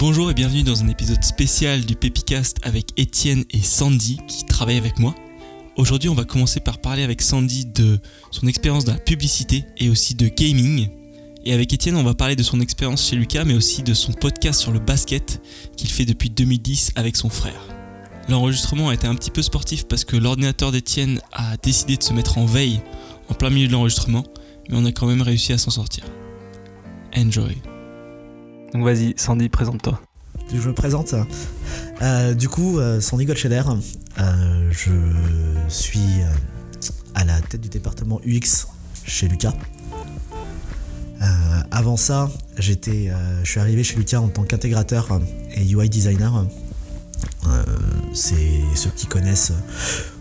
Bonjour et bienvenue dans un épisode spécial du Pépicast avec Étienne et Sandy qui travaillent avec moi. Aujourd'hui, on va commencer par parler avec Sandy de son expérience dans la publicité et aussi de gaming. Et avec Étienne, on va parler de son expérience chez Lucas, mais aussi de son podcast sur le basket qu'il fait depuis 2010 avec son frère. L'enregistrement a été un petit peu sportif parce que l'ordinateur d'Étienne a décidé de se mettre en veille en plein milieu de l'enregistrement, mais on a quand même réussi à s'en sortir. Enjoy. Donc vas-y, Sandy, présente-toi. Je me présente. Euh, du coup, euh, Sandy Goldscheder, euh, je suis à la tête du département UX chez Lucas. Avant ça, j'étais, je suis arrivé chez Lucas en tant qu'intégrateur et UI designer. C'est ceux qui connaissent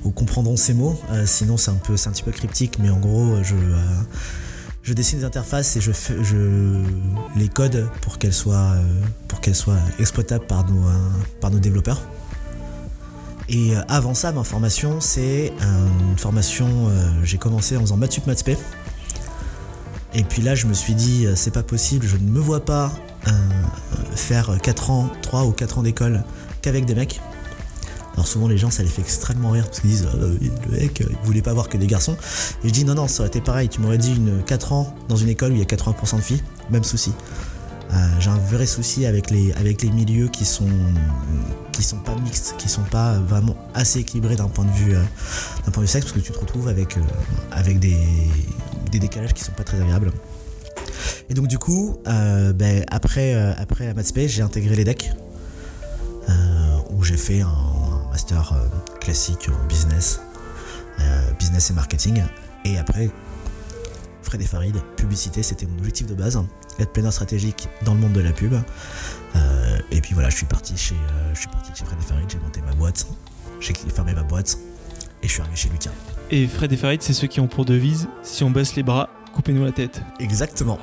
ou comprendront ces mots. Sinon, c'est un peu, c'est un petit peu cryptique, mais en gros, je je dessine des interfaces et je, les code pour qu'elles soient, euh, soient exploitables par nos, euh, par nos développeurs. Et euh, avant ça, ma formation, c'est une formation, j'ai commencé en faisant maths sup maths spé. Et puis là, je me suis dit, c'est pas possible, je ne me vois pas faire 4 ans, 3 ou 4 ans d'école qu'avec des mecs. Alors souvent les gens ça les fait extrêmement rire parce qu'ils disent Ah bah le mec euh, il voulait pas voir que des garçons. Et je dis non non ça aurait été pareil, tu m'aurais dit une 4 ans dans une école où il y a 80% de filles, même souci. Euh, j'ai un vrai souci avec les, avec les milieux qui sont, qui sont pas mixtes, qui sont pas vraiment assez équilibrés d'un point de vue, euh, point de vue sexe, parce que tu te retrouves avec, avec des, des décalages qui sont pas très agréables. Et donc du coup, ben, après, après la j'ai intégré les decks, où j'ai fait un master euh, classique en business, euh, business et marketing. Et après, Fred et Farid, publicité, c'était mon objectif de base, être planeur stratégique dans le monde de la pub. Euh, et puis voilà, je suis parti chez, euh, je suis parti chez Fred et Farid, j'ai monté ma boîte, j'ai fermé ma boîte et je suis arrivé chez Lucas. Et Fred et Farid, c'est ceux qui ont pour devise si on baisse les bras, coupez-nous la tête. Exactement.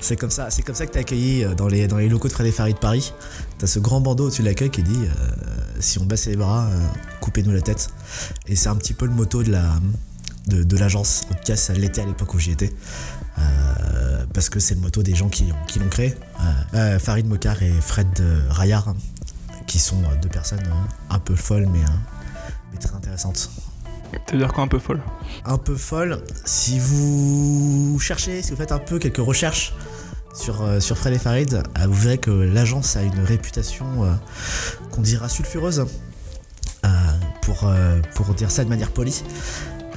C'est comme ça, c'est comme ça que t'es accueilli dans les, dans les locaux de Fred et Farid Paris. T'as ce grand bandeau au-dessus de l'accueil qui dit euh, si on baisse les bras, euh, coupez-nous la tête. Et c'est un petit peu le motto de la de, de l'agence. En tout cas, ça l'était à l'époque où j'y étais. Euh, parce que c'est le motto des gens qui, ont- qui l'ont créé. Euh, Farid Mokar et Fred Rayard, hein, qui sont deux personnes euh, un peu folles mais, euh, mais très intéressantes Ça veut dire quoi un peu folle? Un peu folle. Si vous cherchez, si vous faites un peu quelques recherches sur, euh, Fred et Farid, vous verrez que l'agence a une réputation euh, qu'on dira sulfureuse, euh, pour, euh, pour dire ça de manière polie.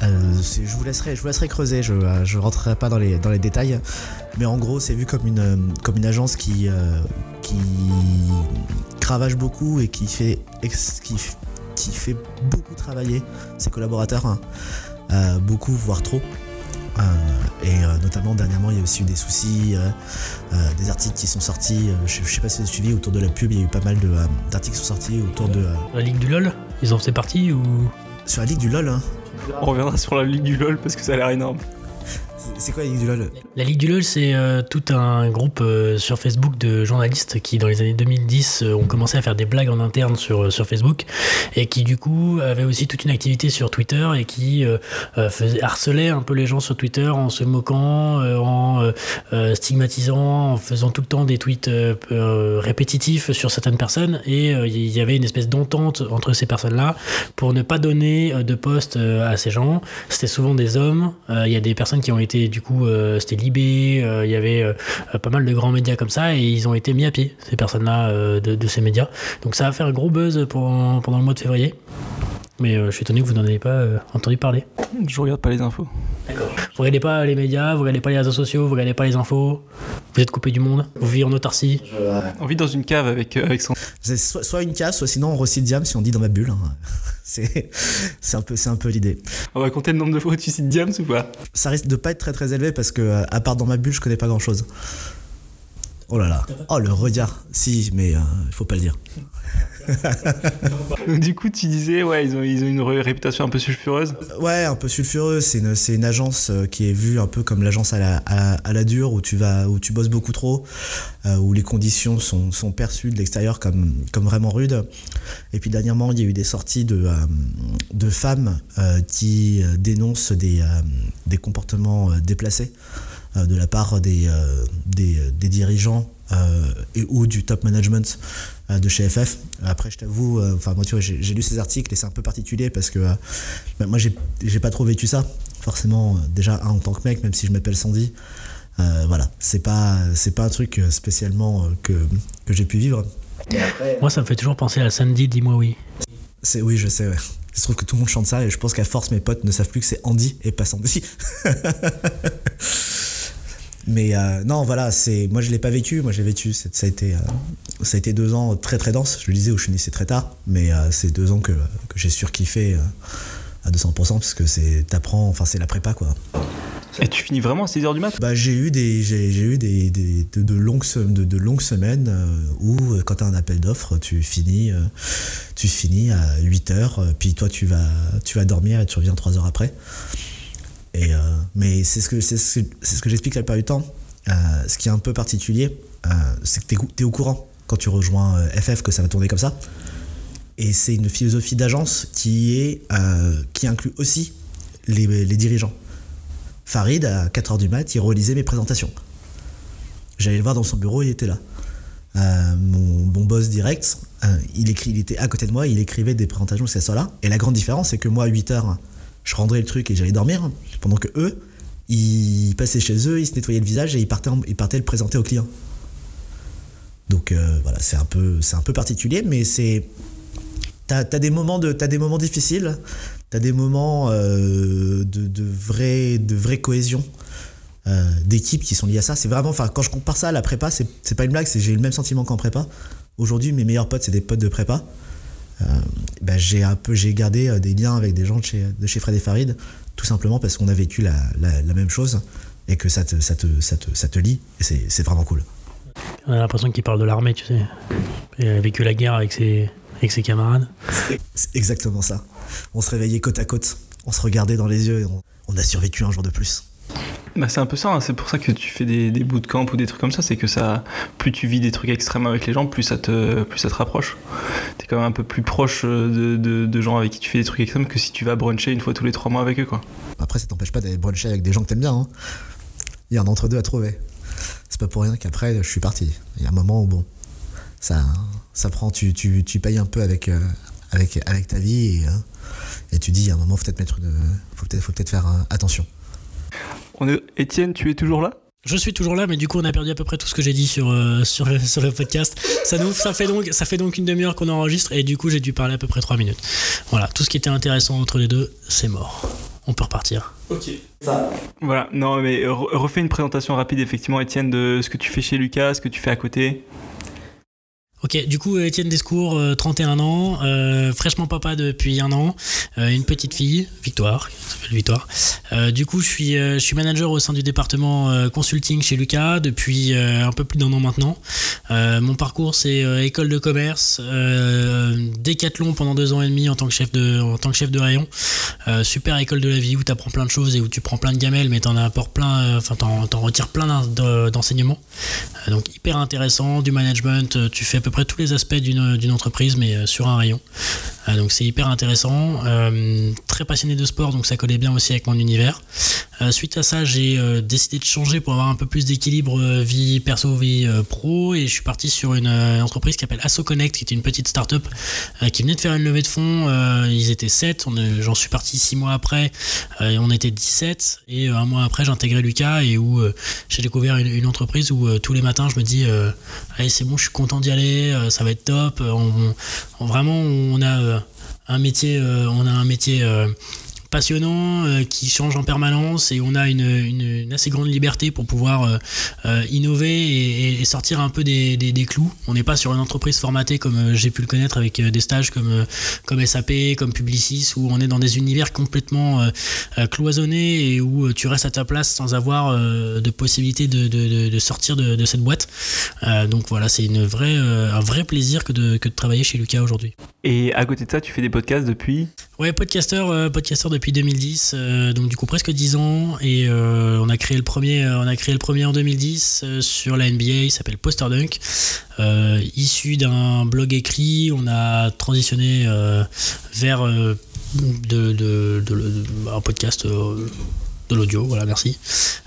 Je, vous laisserai, je vous laisserai creuser, je ne rentrerai pas dans les, dans les détails. Mais en gros, c'est vu comme une, comme une agence qui, qui beaucoup et qui fait, qui, qui fait beaucoup travailler ses collaborateurs. hein. Beaucoup, voire trop. Euh, et euh, notamment dernièrement, il y a aussi eu des soucis, euh, euh, des articles qui sont sortis. euh, je, je sais pas si vous avez suivi autour de la pub, il y a eu pas mal de, euh, d'articles qui sont sortis autour de euh, La Ligue du LoL, ils en faisaient partie ou? sur la ligue du LOL. hein. On reviendra sur la ligue du LOL parce que ça a l'air énorme. C'est quoi la ligue du LOL La Ligue du LoL, c'est euh, tout un groupe euh, sur Facebook de journalistes qui, dans les années 2010, euh, ont commencé à faire des blagues en interne sur, sur Facebook et qui, du coup, avaient aussi toute une activité sur Twitter et qui faisait, harcelait un peu les gens sur Twitter en se moquant, en stigmatisant, en faisant tout le temps des tweets répétitifs sur certaines personnes. Et il y avait une espèce d'entente entre ces personnes-là pour ne pas donner de poste à ces gens. C'était souvent des hommes. Il y a des personnes qui ont été, du coup, euh, c'était Libé. euh, Il y avait euh, pas mal de grands médias comme ça et ils ont été mis à pied, ces personnes-là, de, ces médias. Donc ça a fait un gros buzz pendant le mois de février. Mais euh, je suis étonné que vous n'en ayez pas euh, entendu parler. Je regarde pas les infos. Vous regardez pas les médias, vous regardez pas les réseaux sociaux, vous regardez pas les infos. Vous êtes coupé du monde, vous vivez en autarcie. On vit dans une cave avec, euh, avec Sandy. C'est soit, soit une case, soit sinon on recycle Diam si on dit dans ma bulle. hein. C'est, c'est un peu, c'est un peu l'idée. On va compter le nombre de fois où tu cites Diams ou pas? Ça risque de pas être très très élevé parce que à part dans ma bulle, je connais pas grand chose. Oh là là. Oh le regard. Si, mais il faut pas le dire. Donc du coup, tu disais, ouais, ils ont, ils ont une ré- réputation un peu sulfureuse. Ouais, un peu sulfureux. C'est une, c'est une agence euh, qui est vue un peu comme l'agence à la, à, à la dure où tu vas, où tu bosses beaucoup trop, euh, où les conditions sont, sont perçues de l'extérieur comme, comme vraiment rudes. Et puis dernièrement, il y a eu des sorties de, euh, de femmes euh, qui euh, dénoncent des, euh, des comportements euh, déplacés de la part des, des, des dirigeants et ou du top management de chez FF. Après, je t'avoue, enfin moi tu vois, j'ai lu ces articles et c'est un peu particulier parce que bah, moi j'ai pas trop vécu ça. Forcément, déjà en tant que mec, même si je m'appelle Sandy, voilà, c'est pas c'est pas un truc spécialement que, que j'ai pu vivre. Moi, ça me fait toujours penser à Sandy, dis-moi oui. C'est oui, je sais. Ouais. Il se trouve que tout le monde chante ça et je pense qu'à force, mes potes ne savent plus que c'est Andy et pas Sandy. Mais euh, non, voilà, c'est moi je l'ai pas vécu. Moi j'ai vécu. Ça a été, euh, ça a été deux ans très très dense. Je le disais où je finissais très tard, mais euh, c'est deux ans que, que j'ai surkiffé à 200% parce que c'est t'apprends. Enfin c'est la prépa quoi. Et tu finis vraiment à 6h du mat? Bah, J'ai eu, des, j'ai, eu des, des de, longues, de, de, longues semaines où, quand tu as un appel d'offres, tu finis, tu finis à 8h, puis toi, tu vas, tu vas dormir et tu reviens 3 heures après. Et, mais c'est ce que, c'est ce, ce que j'explique la plupart du temps. ce qui est un peu particulier, c'est que tu es, au courant quand tu rejoins FF que ça va tourner comme ça. Et c'est une philosophie d'agence qui, inclut aussi les, dirigeants. Farid, à 4h du mat, il relisait mes présentations. J'allais le voir dans son bureau, il était là. Euh, mon bon boss direct, euh, il, écrit, il était à côté de moi, il écrivait des présentations c'est ça là. Et la grande différence, c'est que moi, à 8h, je rendrais le truc et j'allais dormir, pendant que eux, ils passaient chez eux, ils se nettoyaient le visage et ils partaient, ils partaient le présenter aux clients. Donc euh, voilà, c'est un, peu, particulier, mais c'est. T'as as des, moments de, as des moments difficiles, t'as des moments euh, de, vraie, cohésion euh, d'équipe qui sont liés à ça. C'est vraiment, enfin, quand je compare ça à la prépa, c'est pas une blague, j'ai le même sentiment qu'en prépa. Aujourd'hui, mes meilleurs potes, c'est des potes de prépa. Euh, bah, j'ai un peu, j'ai gardé des liens avec des gens de chez, de chez Fred et Farid, tout simplement parce qu'on a vécu la, la, la, même chose et que ça te, ça te, ça te, ça te lie et c'est vraiment cool. On a l'impression qu'il parle de l'armée, tu sais. Il a vécu la guerre avec ses, avec ses camarades. C'est exactement ça. On se réveillait côte à côte, on se regardait dans les yeux et on, on a survécu un jour de plus. Bah c'est un peu ça, hein. c'est pour ça que tu fais des, bootcamps ou des trucs comme ça, c'est que ça, plus tu vis des trucs extrêmes avec les gens, plus ça te, plus ça te rapproche. T'es quand même un peu plus proche de, de, gens avec qui tu fais des trucs extrêmes que si tu vas bruncher une fois tous les trois mois avec eux quoi. Après ça t'empêche pas d'aller bruncher avec des gens que t'aimes bien. Hein. Il y a un entre-deux à trouver. C'est pas pour rien qu'après je suis parti. Il y a un moment où bon, ça, ça prend, tu, tu, tu payes un peu avec, euh, avec, avec ta vie et, euh, et tu dis à un moment faut peut-être mettre faut peut-être faut peut-être faire euh, attention. On est... Étienne, tu es toujours là? Je suis toujours là, mais du coup, on a perdu à peu près tout ce que j'ai dit sur, euh, sur, le, sur le podcast. Ça, nous, ça, fait donc, ça fait donc une demi-heure qu'on enregistre, et du coup, j'ai dû parler à peu près trois minutes. Voilà, tout ce qui était intéressant entre les deux, c'est mort. On peut repartir. Ok. Ça. Voilà, non, mais refais une présentation rapide, effectivement, Étienne, de ce que tu fais chez Lucas, ce que tu fais à côté. Ok, du coup, Étienne Descours, euh, 31 ans, euh, fraîchement papa depuis un an, euh, une petite fille, Victoire, s'appelle Victoire. Euh, du coup, je suis, je suis manager au sein du département consulting chez Lucas depuis un peu plus d'un an maintenant. mon parcours, c'est école de commerce, décathlon pendant deux ans et demi en tant que chef de, en tant que chef de rayon. super école de la vie où tu apprends plein de choses et où tu prends plein de gamelles, mais t'en apportes plein, enfin, t'en retires plein d'enseignements. donc, hyper intéressant, du management, tu fais à peu tous les aspects d'une entreprise, mais sur un rayon. donc c'est hyper intéressant. Euh, très passionné de sport, donc ça collait bien aussi avec mon univers. Euh, suite à ça, j'ai euh, décidé de changer pour avoir un peu plus d'équilibre vie perso, vie pro, et je suis parti sur une entreprise qui s'appelle AssoConnect, qui était une petite start-up qui venait de faire une levée de fonds. ils étaient 7, j'en suis parti 6 mois après, et on était 17, et un mois après, j'ai intégré Lucas, et où j'ai découvert une, entreprise où tous les matins, je me dis, allez, c'est bon, je suis content d'y aller euh, ça va être top. Vraiment, on a euh, un métier, euh, on a un métier passionnant euh, qui change en permanence et on a une, une, assez grande liberté pour pouvoir euh, euh, innover et, et, sortir un peu des, des, des clous. On n'est pas sur une entreprise formatée comme j'ai pu le connaître avec des stages comme, comme SAP, comme Publicis, où on est dans des univers complètement cloisonnés et où tu restes à ta place sans avoir de possibilité de, de, de sortir de, de, cette boîte. donc voilà, c'est une vraie, un vrai plaisir que de, que de travailler chez Lucas aujourd'hui. Et à côté de ça, tu fais des podcasts depuis? Ouais, podcasteur, podcasteur depuis 2010, euh, donc du coup presque 10 ans, et euh, on a créé le premier, on a créé le premier en 2010 euh, sur la NBA, il s'appelle Poster Dunk, issu d'un blog écrit, on a transitionné vers de, un podcast de l'audio, voilà, merci.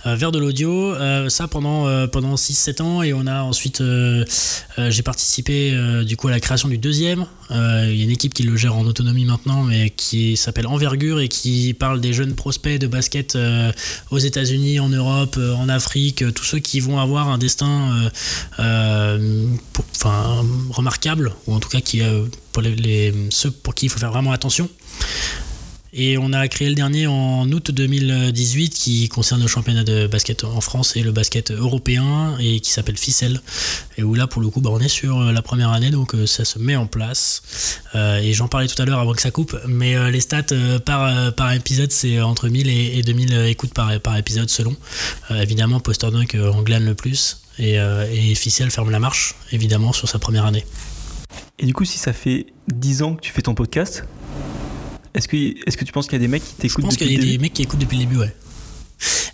Euh, vers de l'audio, euh, ça pendant, euh, pendant 6-7 ans, et on a ensuite, j'ai participé du coup à la création du deuxième. Il y a une équipe qui le gère en autonomie maintenant, mais qui s'appelle Envergure et qui parle des jeunes prospects de basket aux États-Unis, en Europe, en Afrique, tous ceux qui vont avoir un destin enfin, remarquable, ou en tout cas qui, pour les, ceux pour qui il faut faire vraiment attention. Et on a créé le dernier en août 2018 qui concerne le championnat de basket en France et le basket européen et qui s'appelle Ficelle. Et où là, pour le coup, bah, on est sur euh, la première année, donc euh, ça se met en place. Euh, et j'en parlais tout à l'heure avant que ça coupe, mais les stats par, par épisode, c'est entre 1000 et, 2000 écoutes par, par épisode selon. évidemment, Poster Dunk en glane le plus. Et, et Ficelle ferme la marche, évidemment, sur sa première année. Et du coup, si ça fait 10 ans que tu fais ton podcast, est-ce que, est que tu penses qu'il y a des mecs qui t'écoutent depuis le début Je pense qu'il y a des mecs qui écoutent depuis le début, ouais.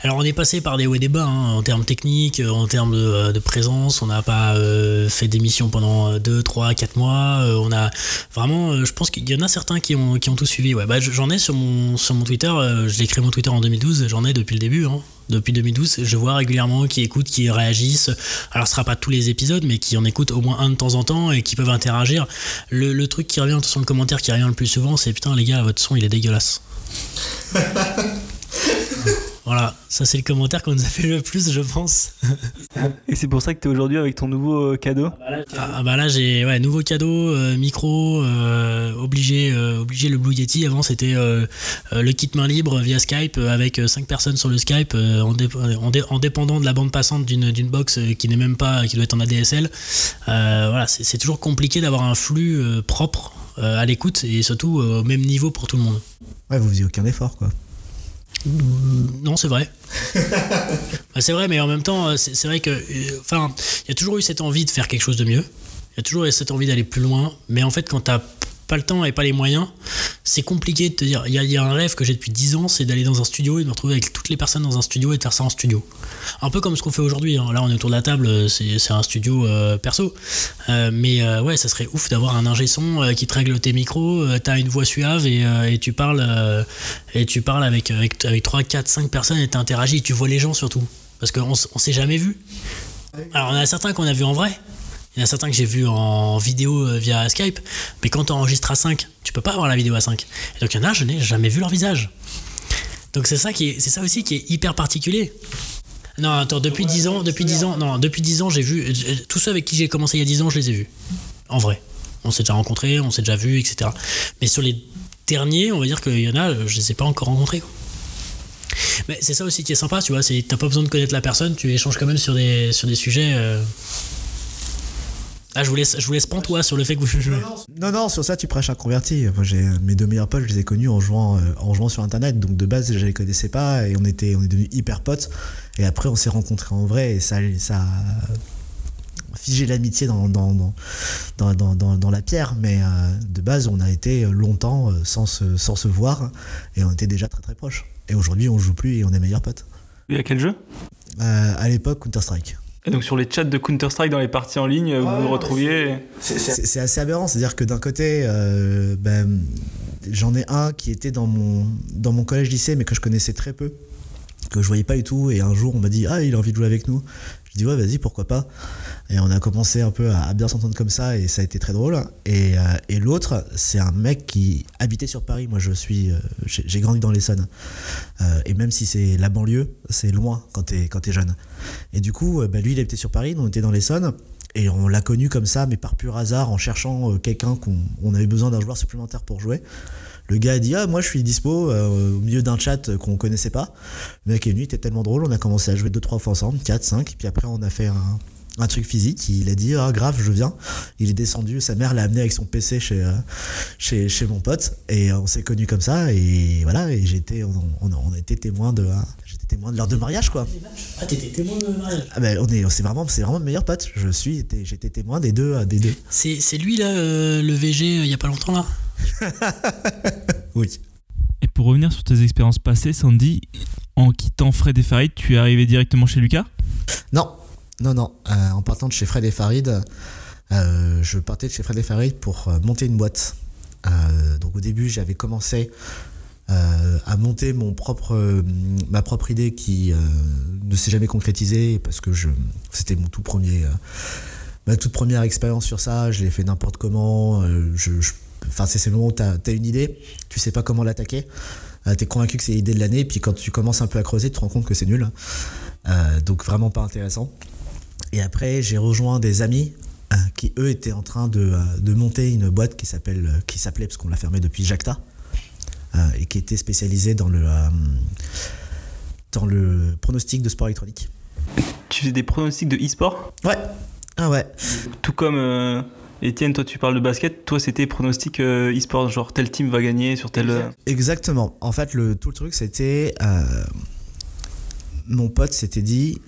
Alors on est passé par des hauts et des bas hein, en termes techniques, euh, en termes de, euh, présence. On n'a pas euh, fait d'émission pendant 2, 3, 4 mois. on a vraiment, je pense qu'il y en a certains qui ont, qui ont tout suivi. Ouais, bah, j'en ai sur mon, sur mon Twitter. je l'ai créé mon Twitter en 2012. J'en ai depuis le début. Hein. Depuis 2012, je vois régulièrement qui écoutent, qui réagissent. Alors, ce sera pas tous les épisodes, mais qui en écoutent au moins un de temps en temps et qui peuvent interagir. Le, truc qui revient sur le commentaire qui revient le plus souvent, c'est putain, les gars, votre son il est dégueulasse. Voilà, ça c'est le commentaire qu'on nous a fait le plus, je pense. Et c'est pour ça que tu es aujourd'hui avec ton nouveau euh, cadeau Ah bah là, j'ai ouais, nouveau cadeau, euh, micro, euh, obligé, obligé le Blue Yeti. Avant c'était le kit main libre via Skype avec 5 personnes sur le Skype en, en, dépendant de la bande passante d'une box qui n'est même pas, qui doit être en ADSL. voilà, c'est toujours compliqué d'avoir un flux propre à l'écoute et surtout au même niveau pour tout le monde. Ouais, vous faisiez aucun effort quoi. Non, c'est vrai. Bah, c'est vrai, mais en même temps, euh, c'est vrai que. Euh, enfin, il y a toujours eu cette envie de faire quelque chose de mieux. Il y a toujours eu cette envie d'aller plus loin. Mais en fait, quand tu pas le temps et pas les moyens, c'est compliqué de te dire. Il y, a un rêve que j'ai depuis 10 ans, c'est d'aller dans un studio et de me retrouver avec toutes les personnes dans un studio et de faire ça en studio. Un peu comme ce qu'on fait aujourd'hui. Hein. Là, on est autour de la table, c'est un studio euh, perso. Euh, mais euh, ouais, ça serait ouf d'avoir un ingé son qui te règle tes micros, t'as une voix suave et, tu parles, et tu parles avec, avec, avec 3, 4, 5 personnes et t'interagis. Tu vois les gens surtout. Parce qu'on on s'est jamais vu. Alors, on a certains qu'on a vu en vrai. Il y en a certains que j'ai vus en vidéo euh, via Skype, mais quand tu enregistres à 5, tu peux pas avoir la vidéo à 5. Et donc il y en a, je n'ai jamais vu leur visage. Donc c'est ça qui c'est ça aussi qui est hyper particulier. Non, attends, depuis 10 ans, depuis 10 ans, non, depuis 10 ans, j'ai vu euh, tous ceux avec qui j'ai commencé il y a 10 ans, je les ai vus. En vrai. On s'est déjà rencontrés, on s'est déjà vus, etc. Mais sur les derniers, on va dire qu'il y en a, je les ai pas encore rencontrés. Mais c'est ça aussi qui est sympa, tu vois, c'est t'as pas besoin de connaître la personne, tu échanges quand même sur des, sur des sujets. Euh, ah, je vous laisse, je vous laisse toi sur le fait que vous jouez. Non, non, sur ça, tu prêches un converti. Moi, j'ai mes deux meilleurs potes, je les ai connus en jouant, euh, en jouant sur Internet. Donc, de base, je les connaissais pas et on était, on est devenus hyper potes. Et après, on s'est rencontrés en vrai et ça, ça a figé l'amitié dans dans, dans, dans, dans, la pierre. Mais euh, de base, on a été longtemps euh, sans se, sans se voir et on était déjà très très proches. Et aujourd'hui, on joue plus et on est meilleurs potes. Et à quel jeu? À l'époque, Counter-Strike. Et donc sur les chats de Counter-Strike dans les parties en ligne, vous vous retrouviez C'est assez aberrant, c'est-à-dire que d'un côté, euh, ben, j'en ai un qui était dans mon, dans mon collège-lycée, mais que je connaissais très peu, que je voyais pas du tout, et un jour on m'a dit « Ah, il a envie de jouer avec nous ». Je dis ouais vas-y pourquoi pas. Et on a commencé un peu à, bien s'entendre comme ça et ça a été très drôle. Et, euh, et l'autre c'est un mec qui habitait sur Paris. Moi je suis euh, j'ai grandi dans l'Essonne. Euh, et même si c'est la banlieue c'est loin quand t'es quand es jeune. Et du coup bah, lui il habitait sur Paris on était dans l'Essonne. Et on l'a connu comme ça mais par pur hasard en cherchant quelqu'un qu'on avait besoin d'un joueur supplémentaire pour jouer le gars a dit Ah, moi je suis dispo euh, au milieu d'un chat qu'on connaissait pas. Le mec est venu, il était tellement drôle, on a commencé à jouer deux, trois fois ensemble, 4, 5, puis après on a fait un, truc physique. Il a dit Ah, grave, je viens. Il est descendu, sa mère l'a amené avec son PC chez, euh, chez, chez, mon pote, et on s'est connus comme ça, et voilà, et j'étais, on, on, a été témoin de. j'étais témoin de l'heure de mariage, quoi. Ah, t'étais témoin de mariage ah, ben, on est, c'est vraiment, c'est vraiment le meilleur pote. Je suis, j'étais témoin des deux, des deux. C'est, c'est lui, là, euh, le VG, il y a pas longtemps, là? oui. Et pour revenir sur tes expériences passées, Sandy, en quittant Fred et Farid, tu es arrivé directement chez Lucas? Non, non, non. Euh, en partant de chez Fred et Farid, euh, je partais de chez Fred et Farid pour euh, monter une boîte. donc au début, j'avais commencé à monter mon propre, ma propre idée qui ne s'est jamais concrétisée parce que je, c'était mon tout premier, ma toute première expérience sur ça. Je l'ai fait n'importe comment. je, enfin, c'est le moment où tu as, une idée, tu sais pas comment l'attaquer. tu es convaincu que c'est l'idée de l'année, puis quand tu commences un peu à creuser, tu te rends compte que c'est nul. donc vraiment pas intéressant. Et après, j'ai rejoint des amis euh, qui, eux, étaient en train de, euh, monter une boîte qui s'appelle, euh, qui s'appelait, parce qu'on l'a fermée depuis Jacta, et qui était spécialisée dans le, dans le pronostic de sport électronique. Tu fais des pronostics de e-sport? Ouais. Ah ouais. Tout comme Etienne, toi tu parles de basket, toi c'était pronostic e-sport, genre tel team va gagner sur tel. Exactement. En fait, le, tout le truc c'était. mon pote s'était dit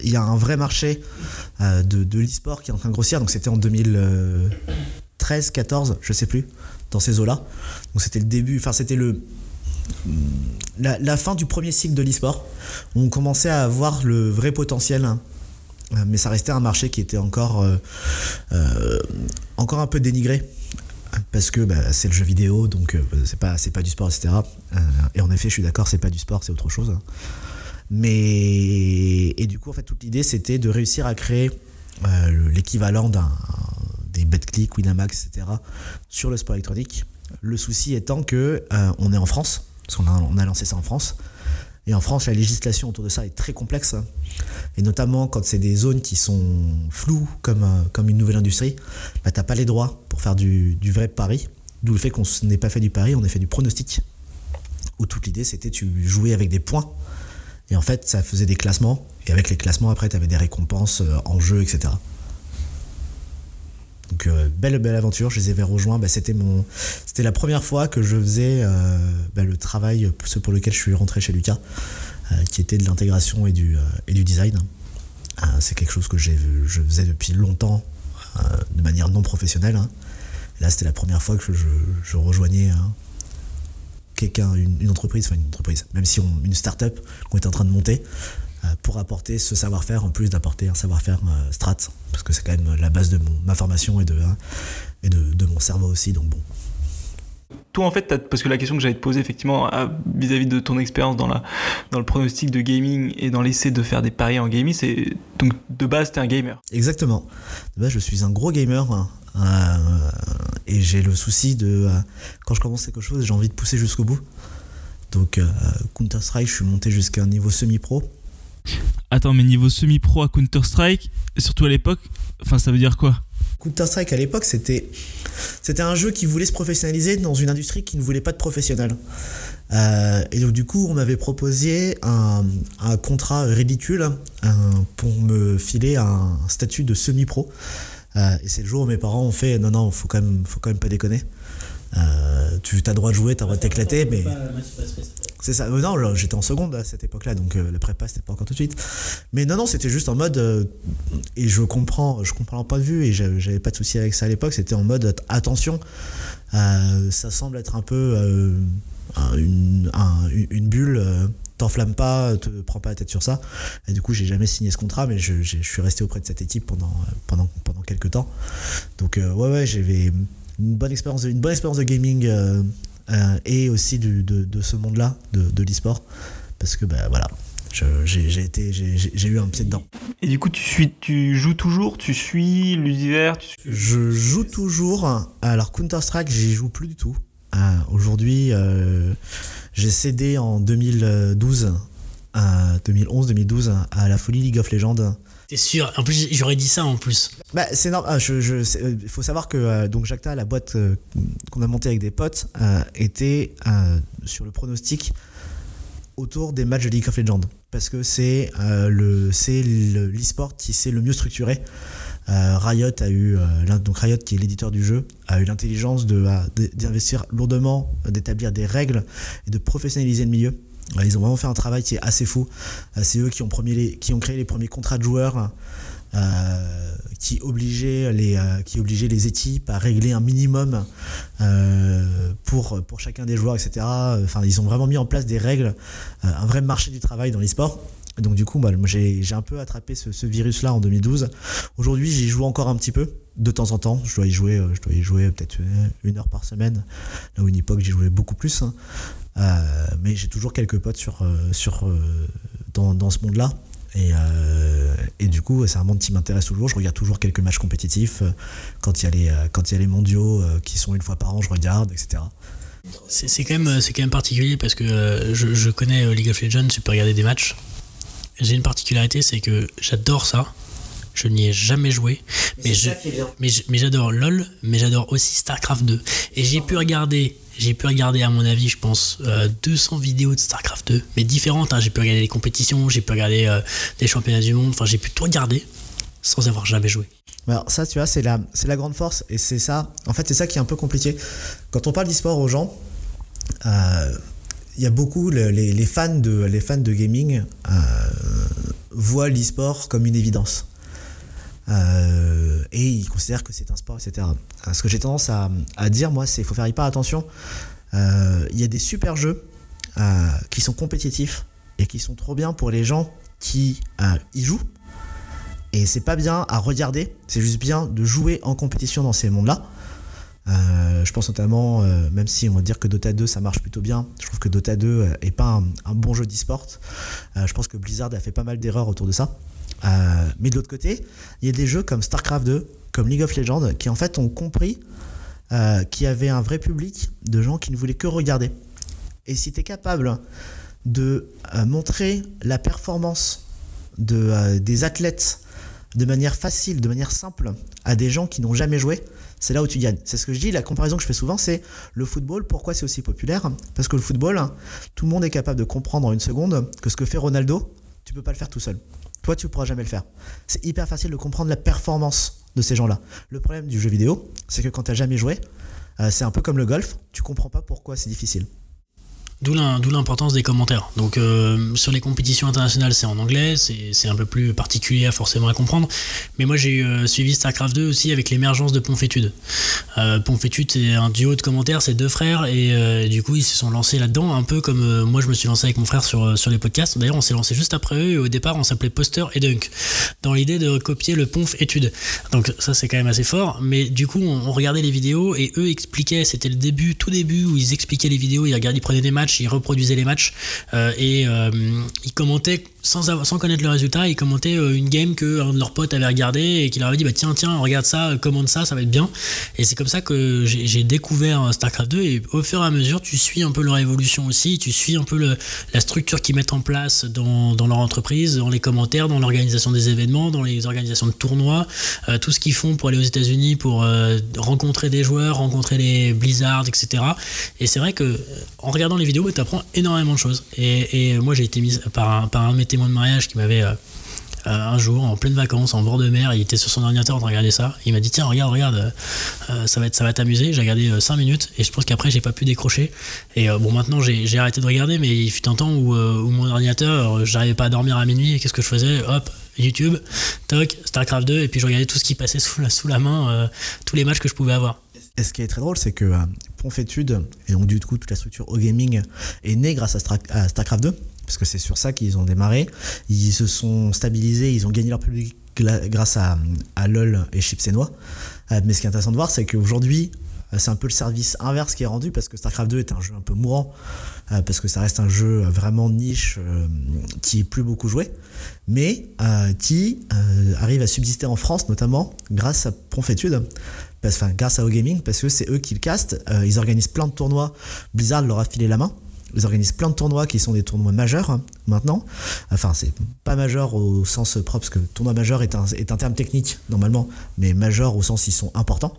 il y a un vrai marché euh, de, de l'e-sport qui est en train de grossir. Donc c'était en 2013, 14, je sais plus, dans ces eaux-là. Donc c'était le début, enfin c'était le la, fin du premier cycle de l'e-sport. On commençait à avoir le vrai potentiel. Hein. Euh, mais ça restait un marché qui était encore, euh, encore un peu dénigré parce que bah, c'est le jeu vidéo, donc c'est pas, pas du sport, etc. et en effet, je suis d'accord, c'est pas du sport, c'est autre chose. Hein. Mais et du coup, en fait, toute l'idée, c'était de réussir à créer euh, l'équivalent des BetClick, Winamax, etc. sur le sport électronique. Le souci étant que euh, on est en France, parce qu'on on a lancé ça en France. Et en France, la législation autour de ça est très complexe. Et notamment quand c'est des zones qui sont floues, comme, euh, comme une nouvelle industrie, bah, tu n'as pas les droits pour faire du, du vrai pari. D'où le fait qu'on n'ait pas fait du pari, on a fait du pronostic. Où toute l'idée, c'était tu jouais avec des points et en fait, ça faisait des classements. Et avec les classements, après, tu avais des récompenses euh, en jeu, etc. Donc, euh, belle, belle aventure. Je les avais rejoints. Bah, c'était, mon... c'était la première fois que je faisais euh, bah, le travail, ce pour lequel je suis rentré chez Lucas, qui était de l'intégration et du, et du design. c'est quelque chose que j'ai, je faisais depuis longtemps, de manière non professionnelle. Hein. là, c'était la première fois que je, rejoignais hein, quelqu'un, une, entreprise, enfin une entreprise, même si on, une start-up qu'on est en train de monter, euh, pour apporter ce savoir-faire en plus d'apporter un savoir-faire euh, strat, parce que c'est quand même la base de ma formation et de, hein, et de, mon cerveau aussi, donc bon. Toi, en fait, parce que la question que j'allais te poser effectivement vis-à-vis de ton expérience dans, la, dans le pronostic de gaming et dans l'essai de faire des paris en gaming, c'est donc de base, tu es un gamer. Exactement. De base, je suis un gros gamer. Hein. Euh, et j'ai le souci de, euh, quand je commence quelque chose, j'ai envie de pousser jusqu'au bout. Donc euh, Counter-Strike, je suis monté jusqu'à un niveau semi-pro. Attends, mais niveau semi-pro à Counter-Strike, surtout à l'époque, enfin ça veut dire quoi? Counter-Strike à l'époque, c'était c'était un jeu qui voulait se professionnaliser dans une industrie qui ne voulait pas de professionnels. et donc du coup, on m'avait proposé un, un, contrat ridicule pour me filer un statut de semi-pro. Euh, et c'est le jour où mes parents ont fait non, non, faut quand même, faut quand même pas déconner. Euh, tu as droit de jouer, tu as droit de t'éclater, mais. C'est ça. Euh, non, j'étais en seconde à cette époque-là, donc le prépa c'était pas encore tout de suite. Mais non, non, c'était juste en mode et je comprends, je comprends leur point de vue et j'avais pas de souci avec ça à l'époque. C'était en mode attention, ça semble être un peu une, une, bulle t'enflamme pas, te prends pas la tête sur ça. Et du coup, j'ai jamais signé ce contrat, mais je, suis resté auprès de cette équipe pendant, pendant, pendant quelques temps. Donc, euh, ouais, ouais, j'avais une bonne expérience, une bonne expérience de gaming euh, euh, et aussi de, de, ce monde-là, de, de l'e-sport. Parce que, bah voilà, j'ai été j'ai eu un pied dedans. Et du coup tu suis tu joues toujours? Tu suis l'univers? Je joue toujours. Alors Counter Strike j'y joue plus du tout. Aujourd'hui j'ai cédé en 2012, 2011-2012 à la folie League of Legends. T'es sûr? En plus, j'aurais dit ça en plus. Bah, c'est normal. Ah, il faut savoir que euh, donc Jacta, la boîte euh, qu'on a montée avec des potes, euh, était sur le pronostic autour des matchs de League of Legends. Parce que c'est le l'e-sport qui s'est le mieux structuré. Riot a eu donc Riot qui est l'éditeur du jeu a eu l'intelligence de d'investir lourdement, d'établir des règles et de professionnaliser le milieu. Ils ont vraiment fait un travail qui est assez fou. C'est eux qui ont, les, créé les premiers contrats de joueurs. Euh, qui obligeait les équipes à régler un minimum euh, pour chacun des joueurs etc enfin ils ont vraiment mis en place des règles un vrai marché du travail dans les sports donc du coup, bah, j'ai un peu attrapé ce, virus-là en 2012. Aujourd'hui, j'y joue encore un petit peu, de temps en temps. Je dois y jouer, euh, je dois y jouer peut-être une heure par semaine. Là où une époque, j'y jouais beaucoup plus. Hein. mais j'ai toujours quelques potes sur, sur, dans, dans ce monde-là. Et, et, du coup, c'est un monde qui m'intéresse toujours. Je regarde toujours quelques matchs compétitifs. Quand il y a les, quand il y a les mondiaux qui sont une fois par an, je regarde, etc. C'est quand, même, quand même particulier parce que je, je, connais League of Legends, tu peux regarder des matchs. J'ai une particularité, c'est que j'adore ça. Je n'y ai jamais joué. Mais, mais j'adore LOL, mais j'adore aussi StarCraft 2. Et j'ai pu regarder, j'ai pu regarder à mon avis, je pense, 200 euh, vidéos de StarCraft 2, mais différentes. Hein. J'ai pu regarder des compétitions, j'ai pu regarder euh, des championnats du monde. Enfin, j'ai pu tout regarder sans avoir jamais joué. Alors ça, tu vois, c'est la, c'est la grande force et c'est ça. En fait, c'est ça qui est un peu compliqué. Quand on parle d'e-sport aux gens, euh, il y a beaucoup les, fans de les fans de gaming voient l'e-sport comme une évidence. Euh, et ils considèrent que c'est un sport, etc. Euh, ce que j'ai tendance à, dire, moi, c'est qu'il faut faire hyper attention. Euh, il y a des super jeux qui sont compétitifs et qui sont trop bien pour les gens qui y jouent. Et c'est pas bien à regarder, c'est juste bien de jouer en compétition dans ces mondes-là. je pense notamment, même si on va dire que Dota 2 ça marche plutôt bien, je trouve que Dota 2 est pas un, un bon jeu d'e-sport. je pense que Blizzard a fait pas mal d'erreurs autour de ça. Euh, mais de l'autre côté, il y a des jeux comme StarCraft 2, comme League of Legends, qui en fait ont compris euh, qu'il y avait un vrai public de gens qui ne voulaient que regarder. Et si tu es capable de euh, montrer la performance de, des athlètes de manière facile, de manière simple, à des gens qui n'ont jamais joué, c'est là où tu gagnes. C'est ce que je dis, la comparaison que je fais souvent, c'est le football, pourquoi c'est aussi populaire? Parce que le football, tout le monde est capable de comprendre en une seconde que ce que fait Ronaldo, tu peux pas le faire tout seul. Toi, tu ne pourras jamais le faire. C'est hyper facile de comprendre la performance de ces gens-là. Le problème du jeu vidéo, c'est que quand tu n'as jamais joué, euh, c'est un peu comme le golf, tu comprends pas pourquoi c'est difficile. D'où l'importance des commentaires. Donc euh, sur les compétitions internationales, c'est en anglais, c'est un peu plus particulier forcément à comprendre. Mais moi j'ai euh, suivi StarCraft 2 aussi avec l'émergence de Ponfétude. Euh, Ponfétude c'est un duo de commentaires, c'est deux frères et euh, du coup ils se sont lancés là-dedans un peu comme moi je me suis lancé avec mon frère sur, les podcasts. D'ailleurs on s'est lancé juste après eux et au départ on s'appelait Poster et Dunk dans l'idée de recopier le Ponf. Donc ça c'est quand même assez fort. Mais du coup on, on regardait les vidéos et eux expliquaient, c'était le début, tout début où ils expliquaient les vidéos, ils regardaient, ils prenaient des matchs ils reproduisaient les matchs euh, et euh, ils commentaient sans, connaître le résultat, ils commentaient euh, une game que un de leurs potes avait regardé et qui leur avait dit bah tiens tiens regarde ça, commande ça, ça va être bien. Et c'est comme ça que j'ai découvert Starcraft 2 et au fur et à mesure tu suis un peu leur évolution aussi, tu suis un peu la structure qu'ils mettent en place dans, leur entreprise, dans les commentaires, dans l'organisation des événements, dans les organisations de tournois, tout ce qu'ils font pour aller aux États-Unis pour rencontrer des joueurs, rencontrer les Blizzard, etc. Et c'est vrai que en regardant les vidéos, tu apprends énormément de choses. Et, moi, j'ai été mise par un, par un de mes témoins de mariage qui m'avait. Euh, euh, un jour, en pleine vacances, en bord de mer, il était sur son ordinateur en train de regarder ça. Il m'a dit Tiens, regarde, regarde, euh, ça va ça va t'amuser. J'ai regardé 5 minutes et je pense qu'après, j'ai pas pu décrocher. Et bon, maintenant, j'ai arrêté de regarder, mais il fut un temps où, où mon ordinateur, j'arrivais pas à dormir à minuit. Qu'est-ce que je faisais? Hop, YouTube, toc, StarCraft 2, et puis je regardais tout ce qui passait sous la, sous la main, tous les matchs que je pouvais avoir. Et ce qui est très drôle, c'est que euh, et donc du coup toute la structure au gaming est née grâce à, StarCraft 2, parce que c'est sur ça qu'ils ont démarré. Ils se sont stabilisés, ils ont gagné leur public grâce à, LOL et Chips et Noix. Euh, mais ce qui est intéressant de voir, c'est qu'aujourd'hui, euh, c'est un peu le service inverse qui est rendu parce que StarCraft 2 est un jeu un peu mourant, parce que ça reste un jeu vraiment niche qui est plus beaucoup joué, mais qui arrive à subsister en France notamment grâce à Ponfétude enfin, grâce à O-Gaming, parce que c'est eux qui le castent. Euh, ils organisent plein de tournois. Blizzard leur a filé la main. Ils organisent plein de tournois qui sont des tournois majeurs hein, maintenant. Enfin, c'est pas majeur au sens propre, parce que tournoi majeur est un, est un terme technique normalement, mais majeur au sens ils sont importants.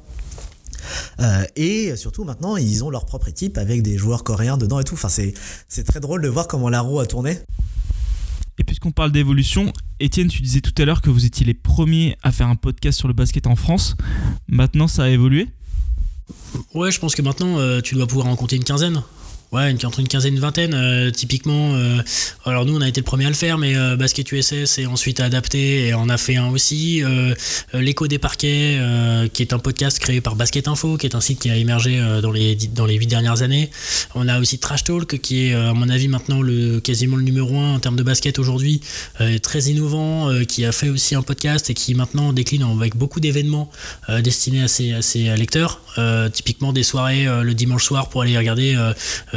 Euh, et surtout maintenant, ils ont leur propre équipe avec des joueurs coréens dedans et tout. Enfin, c'est très drôle de voir comment la roue a tourné. Et puisqu'on parle d'évolution, Étienne, tu disais tout à l'heure que vous étiez les premiers à faire un podcast sur le basket en France. Maintenant, ça a évolué? Ouais, je pense que maintenant, euh, tu dois pouvoir en compter une quinzaine. Ouais, une, entre une quinzaine et une vingtaine, euh, typiquement. Euh, alors nous, on a été le premier à le faire, mais euh, Basket USS est ensuite adapté et on a fait un aussi. L'écho des parquets, qui est un podcast créé par Basket Info, qui est un site qui a émergé dans les dans les huit dernières années. On a aussi Trash Talk, qui est à mon avis maintenant le quasiment le numéro un en termes de basket aujourd'hui, très innovant, qui a fait aussi un podcast et qui maintenant décline avec beaucoup d'événements destinés à ses, à ses lecteurs. typiquement des soirées le dimanche soir pour aller regarder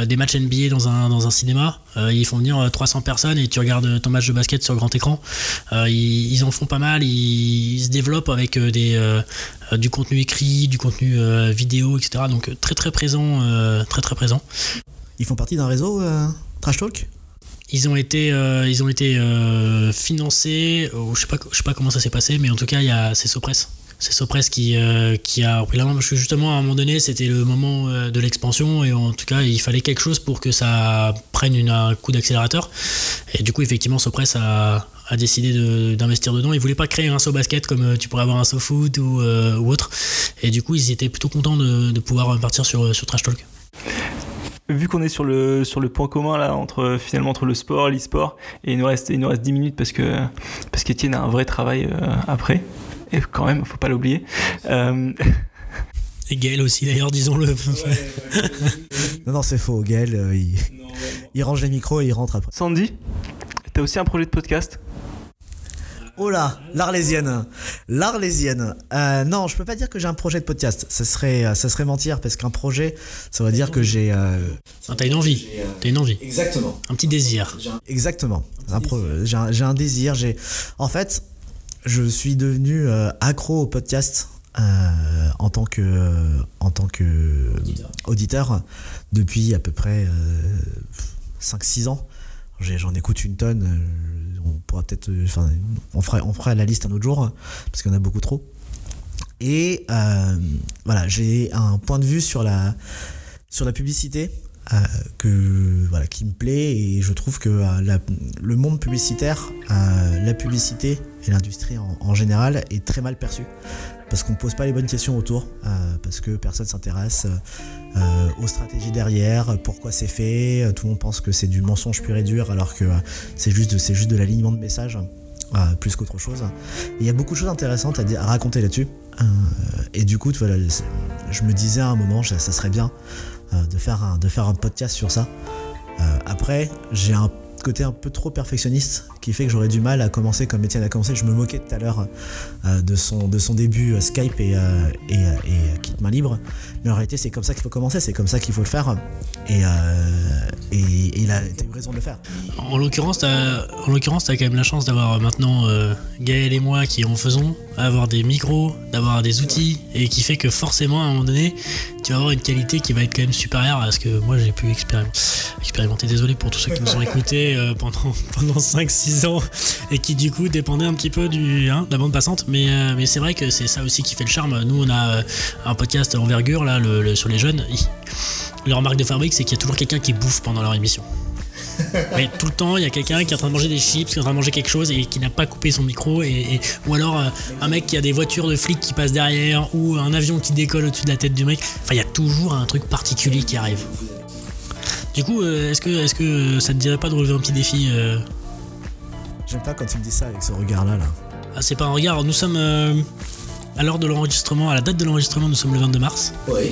euh, des matchs NBA dans un, dans un cinéma. Euh, ils font venir 300 personnes et tu regardes ton match de basket sur grand écran. Ils, ils, en font pas mal. Ils, se développent avec des, du contenu écrit, du contenu vidéo, etc. Donc très très présent, très très présent. Ils font partie d'un réseau Trash Talk? Ils ont été, ils ont été financés, je sais pas, je sais pas comment ça s'est passé, mais en tout cas, il y a c'est Sopress c'est Sopress qui, euh, qui a repris la main justement à un moment donné c'était le moment euh, de l'expansion et en tout cas il fallait quelque chose pour que ça prenne un coup d'accélérateur. Et du coup effectivement Sopress a, décidé d'investir dedans. Ils voulaient pas créer un saut basket comme euh, tu pourrais avoir un saut foot ou, autre. Et du coup ils étaient plutôt contents de, de pouvoir partir sur, sur Trash Talk. Vu qu'on est sur le, sur le point commun là entre finalement entre le sport, l'e-sport, et il nous reste il nous reste 10 minutes parce que parce qu'Étienne a un vrai travail après et quand même, faut pas l'oublier. Euh, et Gaël aussi, d'ailleurs, disons-le. non, non, c'est faux. Gaël, euh, il, range les micros et il rentre après. Sandy, t'as aussi un projet de podcast? Oh là, l'arlésienne. L'arlésienne. Euh, non, je peux pas dire que j'ai un projet de podcast. Ça serait, ça serait mentir parce qu'un projet, ça veut dire que j'ai. Euh, t'as une envie. T'as une envie. Exactement. Un petit désir. Exactement. J'ai un, un, désir. J'ai. En fait, je suis devenu euh, accro au podcast euh, en tant que, en tant que auditeur. depuis à peu près 5-6 euh, ans. J'en écoute une tonne. on pourra peut-être. Enfin, on fera, on fera la liste un autre jour parce qu'il y en a beaucoup trop. Et voilà, j'ai un point de vue sur la, sur la publicité euh, que, voilà, qui me plaît et je trouve que euh, le monde publicitaire, euh, la publicité et l'industrie en, général est très mal perçue parce qu'on ne pose pas les bonnes questions autour, parce que personne s'intéresse aux stratégies derrière, pourquoi c'est fait, tout le monde pense que c'est du mensonge pur et dur alors que c'est juste, juste de l'alignement de messages. plus qu'autre chose. Il y a beaucoup de choses intéressantes à, raconter là-dessus. et du coup, voilà, je me disais à un moment, ça serait bien euh, de, faire un, de faire un podcast sur ça. Euh, après, j'ai un côté un peu trop perfectionniste qui fait que j'aurais du mal à commencer comme Étienne a commencé. Je me moquais tout à l'heure euh, de, son, de son début Skype et, et, et Main Libre. Mais en réalité, c'est comme ça qu'il faut commencer, c'est comme ça qu'il faut le faire. Et, et, il a eu raison de le faire. En l'occurrence, tu as, quand même la chance d'avoir maintenant Gaël et moi qui en faisons, avoir des micros, d'avoir des outils, et qui fait que forcément, à un moment donné, tu vas avoir une qualité qui va être quand même supérieure à ce que moi j'ai pu expérimenter. Désolé pour tous ceux qui nous ont écoutés euh, pendant, pendant 5-6 ans et qui du coup dépendaient un petit peu du, hein, de la bande passante. Mais, euh, mais c'est vrai que c'est ça aussi qui fait le charme. Nous, on a euh, un podcast envergure là, sur les jeunes. Leur remarque de fabrique, c'est qu'il y a toujours quelqu'un qui bouffe pendant leur émission. Mais tout le temps, il y a quelqu'un qui est en train de manger des chips, qui est en train de manger quelque chose et qui n'a pas coupé son micro. Et, ou alors euh, un mec qui a des voitures de flics qui passent derrière, ou un avion qui décolle au-dessus de la tête du mec. Enfin, il y a toujours un truc particulier qui arrive. Du coup, euh, est-ce que, est que ça te dirait pas de relever un petit défi euh? J'aime pas quand tu me dis ça avec ce regard-là. Là. Ah, c'est pas un regard. Nous sommes à l'heure de l'enregistrement, à la date de l'enregistrement, nous sommes le 22 mars. Oui.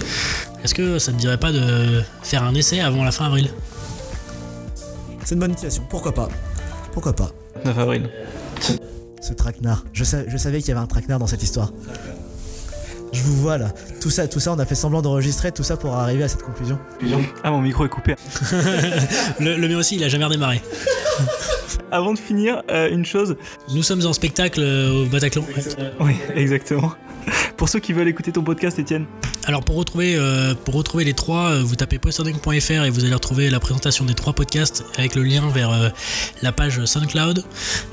Est-ce que ça te dirait pas de faire un essai avant la fin avril? C'est une bonne utilisation. Pourquoi pas Pourquoi pas 9 avril. Ce traquenard. Je, je savais qu'il y avait un traquenard dans cette histoire. Je vous vois là. Tout ça, tout ça, on a fait semblant d'enregistrer tout ça pour arriver à cette conclusion. Ah, mon micro est coupé. le, le mien aussi, il a jamais redémarré. Avant de finir, euh, une chose. Nous sommes en spectacle euh, au Bataclan. Oui, exactement. Pour ceux qui veulent écouter ton podcast, Étienne. Alors pour retrouver, euh, pour retrouver les trois, euh, vous tapez posterdunk.fr et vous allez retrouver la présentation des trois podcasts avec le lien vers euh, la page SoundCloud.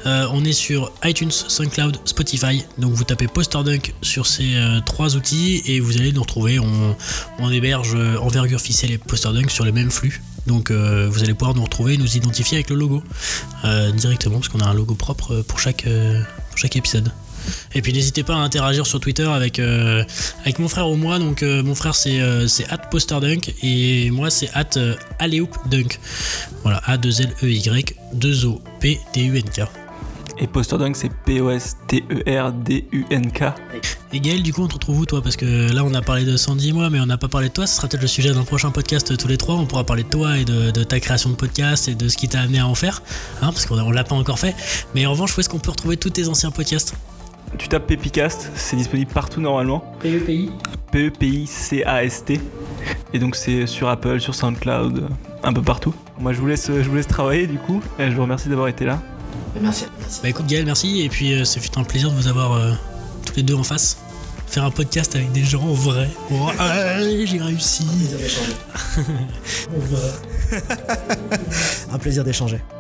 on est sur iTunes, SoundCloud, Spotify. Donc vous tapez Posterdunk sur ces trois outils et vous allez nous retrouver. On, héberge envergure ficelle et Posterdunk sur les mêmes flux. Donc vous allez pouvoir nous retrouver et nous identifier avec le logo directement parce qu'on a un logo propre pour chaque épisode. Et puis n'hésitez pas à interagir sur Twitter avec, euh, avec mon frère ou moi. Donc euh, mon frère c'est euh, posterdunk et moi c'est at dunk. Voilà, A2L-E-Y 2-O-P-D-U-N-K. Et Posterdunk c'est P-O-S-T-E-R-D-U-N-K. Et Gaël, du coup, on te retrouve où toi? Parce que là, on a parlé de Sandy et moi, mais on n'a pas parlé de toi. Ce sera peut-être le sujet d'un prochain podcast tous les trois. On pourra parler de toi et de, ta création de podcast et de ce qui t'a amené à en faire. Hein, parce qu'on l'a pas encore fait. Mais en revanche, où est-ce qu'on peut retrouver tous tes anciens podcasts? Tu tapes Pepicast, c'est disponible partout normalement. PEPI P-E-P-I-C-A-S-T. Et donc c'est sur Apple, sur SoundCloud, euh, un peu partout. Moi je vous laisse, je vous laisse travailler du coup. Et je vous remercie d'avoir été là. Merci. Bah écoute Gaël, merci. Et puis euh, ce fut un plaisir de vous avoir euh, tous les deux en face. Faire un podcast avec des gens vrais. Ouais, j'ai réussi. Un plaisir d'échanger.